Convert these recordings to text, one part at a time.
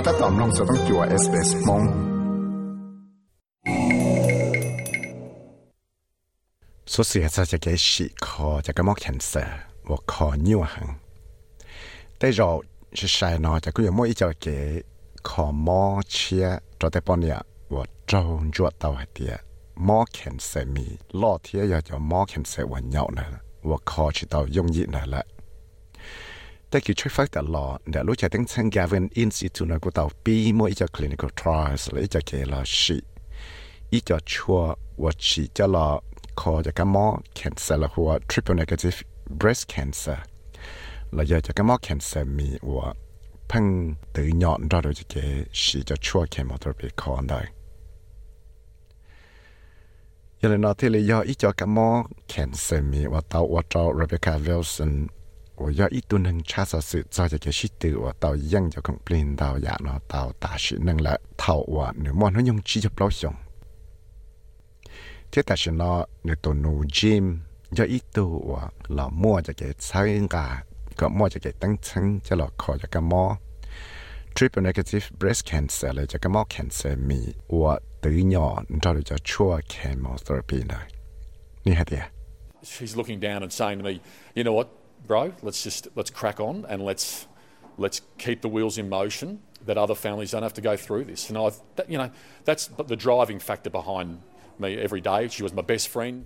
ก็ถ้าตอมลงจะต้องจัวเอสเอสมงสุดเสียจะจะเกชิคอจะกระมอกแคนเซอร์ว่าคอนิ้วหังแต่เราจะใช้นอจะก็ยังไม่อีจะเกคอมอเชียจะแต่ปอนเนี่ยว่าจงจวดตัวเดียมอแคนเซอร์มีล่อเทียอยากจะมอแคนเซอร์วันเหยาะนะว่าคอชิตาวยงยิ่งนั่นแหละ ต่คือช่วยฟักตลอดเดี๋ยวรู้จักตั้งเช่น Gavin Institute นกูต่อปีมั่วอีจะ clinical trials แล้วอีจะเกลาชีอีจะชัวว่าชีจะรอคอจะกันมอ cancer แล้วหัว triple negative breast cancer แล้วยาจะกันมอ cancer มีว่าเพิ่งตื่นยอนเราจะเกชีจะชัว chemotherapy คอได้ยังเลยนอที่เลยยออีจะกันมอ cancer มีว่าเตาว่าเจ้า Rebecca Wilson 我要一顿能查实是早就给许多我到样就 complain 到呀喏到大学能了套我你莫能用直接不上。ที่แต่ฉันเนาะในตัวนูจิมจะอีตัวเรามั่วจะเกิดใช้กาก็มั่วจะเกิดตั้งชั้นจะหลอกคอจะกันมอ triple negative breast cancer เลยจะกันมอ cancer มีว่าตื่นยอนเราจะช่วย chemotherapy เลยนี่ฮะเดีย She's looking down and saying to me, you know what, bro, let's just let's crack on and let's let's keep the wheels in motion that other families don't have to go through this. And I, that, you know, that's the driving factor behind me every day. She was my best friend.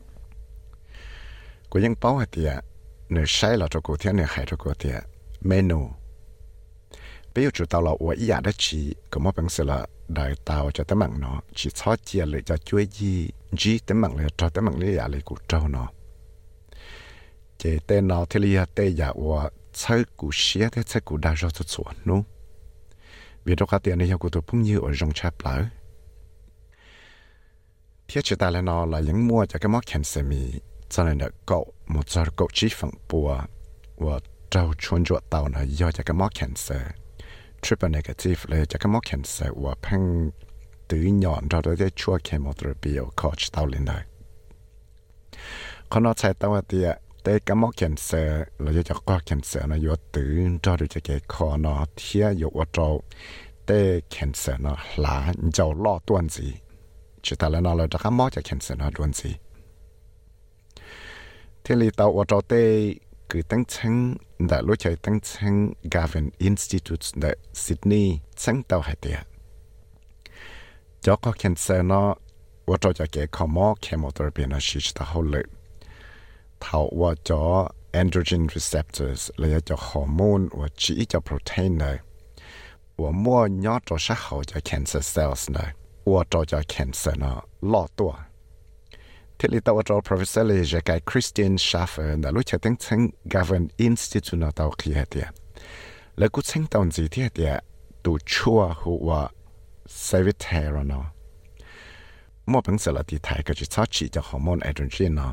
กูยังป้อเตียเนื้อใช้เราจะกูเทียเนื้อหายจะกูเตียเมนูไปอยู่จุดตลอดว่าอีอยากได้ชีก็มาเป็นสิละได้ตาวจะตั้งมังเนาะชีชอบเจียเลยจะช่วยยีจีตั้งมังเลยจะตั้งมังเลยอยากเลยกูเจ้าเนาะ เจเตนอที่เรียเตอยาว่าใช้กูเชียเตใช้กูได้รอดสวนนู้วิดกาเตียนยังกูตัวพุ่งยืออรงชับเปล่าเทียชตาแล้วนอลายังมัวจะก็มอแคนเซมีจะเลยเด็กเกาะมดจารเกาะชีฟังปัวว่าเจ้าชวนจวดเต่านะย่อจะก็มอแคนเซอร์ triple negative เลยจะก็มอแคนเซอร์ว่าพังตื้อหย่อนเราได้ชั่วเคมีเทราปีเอาคอชเตาเลินได้ขนอใช้ตัวเตีย แต่ก็มอเขียนเสอเราจะก็เขียนเสอนะอยู่ตื่นจอดูจะเกคอเนาะเทียอยู่ว่าเจ้าแต่เขียนเสอเนาะหลาเจ้าล่อตัวนสิชุดแต่ละเนาะเราจะก็มอจะเขียนเสอเนาะตัวนสิที่ลีเตาว่าเจ้าเต้คือตั้งชั้งแต่รู้ใจตั้งชั้ง Garvin Institute ในซิดนีย์ชั้งเตาหายเตียจอก็เขียนเสอเนาะว่าเจ้าจะเกคอมอเคมอเตอร์เป็นอาชีพตาเขาเลย เท่าว่าจอ androgen receptors และยาจอฮอร์โมนว่าจีจะโปรตีนเลยว่ามั่วยอดจอชะเขาจะ cancer cells เลยว่าจอจะ cancer นาะล่อตัวที่ลิตาวจอ professor เลยจะกาย Christian Schaffer นะรู้จักทั้งทั้ง govern institute นะตาวขี้เดียแล้วกูทั้งตอนสีที่เดียตัวชั่วหัว servitor เนาะมั่วเป็นสารที่ไทยก็จะชอบฉีจะฮอร์โมนแอโตรเจนเนาะ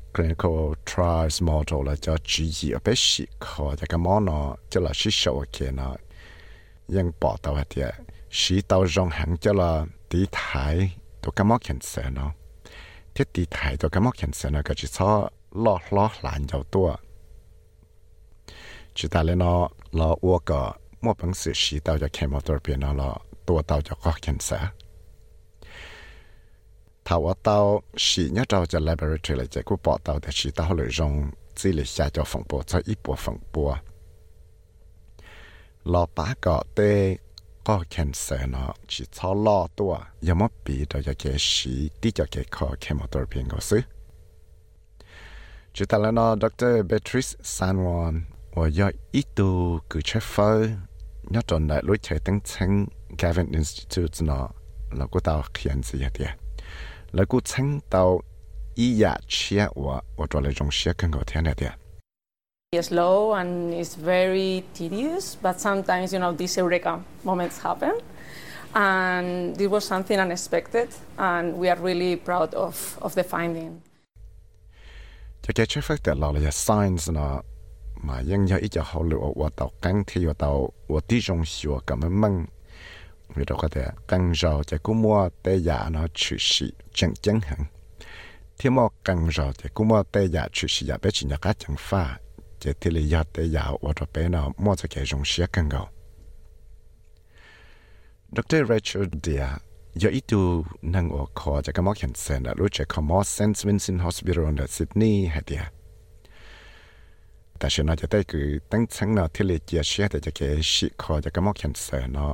ชอบล่อล่อหลานเจ้าตัวจุดแต่เลยเนาะเราอ้วกก็มั่วปังสือสีเตาจะเคมอตัวเปลี่ยนเนาะเราตัวเตาจะก็เขียนเส Thawatao shi nya tawo cha laboratory lai cha ku patao ta shi tawo lai rong zili saa cha fangbo cha i bo 就到了呢，Doctor Beatrice San Juan，我要一度去吃饭，要到那路才登城 Gavin Institute na lo ku tawo. แล้วก็ชั้นต่ออีอยากเชียว่าว่าตัวเลยจงเชียกันก็เทียนเดีย slow and it's very tedious, but sometimes, you know, these eureka moments happen. And this was something unexpected, and we are really proud of, of the finding. จะแก้ช่วยฝึกแต่เราเลย science เนาะมายังยัง vì đó có thể càng giàu thì cũng mua tê giả nó chữ sĩ chẳng chẳng hẳn thì mà càng giàu thì cũng mua tê giả chữ sĩ giả bé chỉ nhà cá chẳng pha chỉ thì lý do tê giả và đó bé nào mua cho cái dùng sĩ càng giàu Dr. Rachel Dear ยอีตูนังออกคอจากมอกเห็นเซนรู้จักคอมอสเซนส์วินซินฮอสพิโรนซิดนีย์ฮะเดียแต่ฉันอาจจะได้คือตั้งชั้งนอที่เลเจียเชียแต่จะเกชิคอจากมอกเห็นเซนเนาะ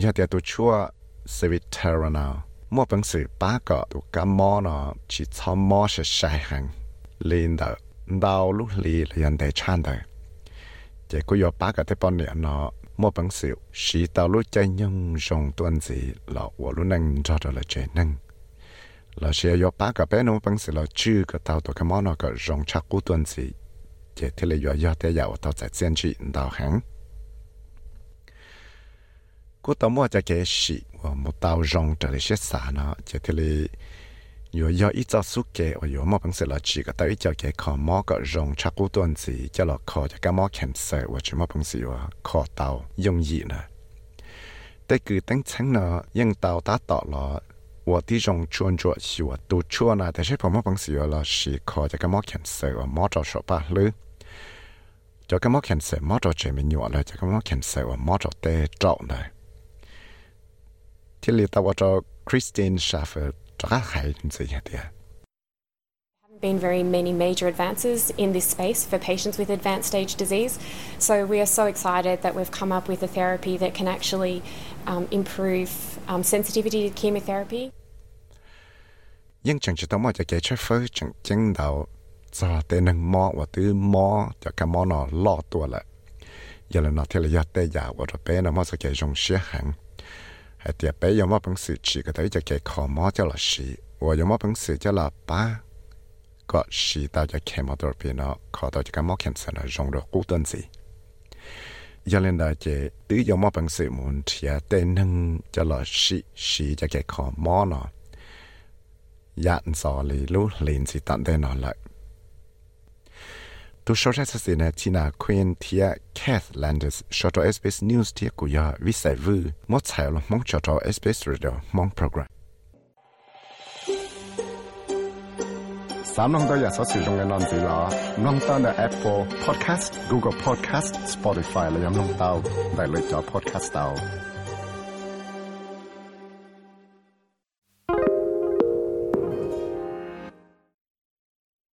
ยาเตียตัวชั่วสวิตเทอร์นามั่วเป็นสื่อป้าก็ตัวกามอนะชิชอมอเชใช่หังลีนเดดาวลูกลีเรียนแต่ชันเดเจ้าก็ยอป้าก็ได้ปอนเนี่ยนะมั่วเป็นสื่อสีดาวลูกใจยังทรงตัวนี้เราวัวลูกนั่งจอดเลยเจนั่งเราเชียยอป้าก็เป็นมั่วเป็นสื่อเราชื่อก็ดาวตัวกามอนะก็ทรงชักกู้ตัวนี้เจ้าที่เลยยอยอดแต่ยาวตัวใจเซียนชีดาวหัง อบังสีว่าคอเตายงยีนะแต่คือตั้งชั้นเนาะยังเตาตาต่อละ我的种专注是我都错呢，但是ผมว่าบางสิ่งเรา是คอจะก็มอแคนเซอร์ว่ามอจอชอบปะหรือจะก็มอแคนเซอร์มอจอเจมิญวเลยจะก็มอแคนเซอร์ว่ามอจอเตจอเลย ที่เรียกว่าคริสตินชาเฟอร์จะก็หายจริงๆเดีย been very many major advances in this space for patients with advanced stage disease. So we are so excited that we've come up with a therapy that can actually um, improve um, sensitivity to chemotherapy. ยังจังจะต้องมาจะเกช่วยเฟอร์จังจังเดาจะแต่หนึ่งมอว่าตื้อมอจะกับมอนอล่อตัวละอย่าเลยนอที่ระยะแต่ย Tilly Tawato Christine Schaffer. Been very many major advances in this space for patients with advanced stage disease. So, we are so excited that we've come up with a therapy that can actually um, improve um, sensitivity to chemotherapy. 應長住到麼就幾出飛長精到就對能摸或對摸就咁摸那落多了，有人那聽了一對牙或者別那麼就幾種血痕。 พี่นอขอตัวจะกับมอแคนเซอร์จงรกูต้นสิย่าเล่นได้เจตื้อยอมอเป็นสื่อมุนเทียแต่หนึ่งจะละสีสีจะเกขอมอเนาะยันสอลีลูลินสิ ตันเดนอตุชอร์เซนะจีนาควีนเทียแคทแลนเดสชอตเอสเอสนิวส์เทียกุยาวิสัยวูมดใช้ลมองชอตเอสเอสเรดิโอมองโปรแกรมสามน้องตัวอยากสอสื่อตรงในนอนสีลาน้องตั้งใน Apple Podcast Google Podcast Spotify และยังน้องเต้าได้เลยจอ Podcast เต้า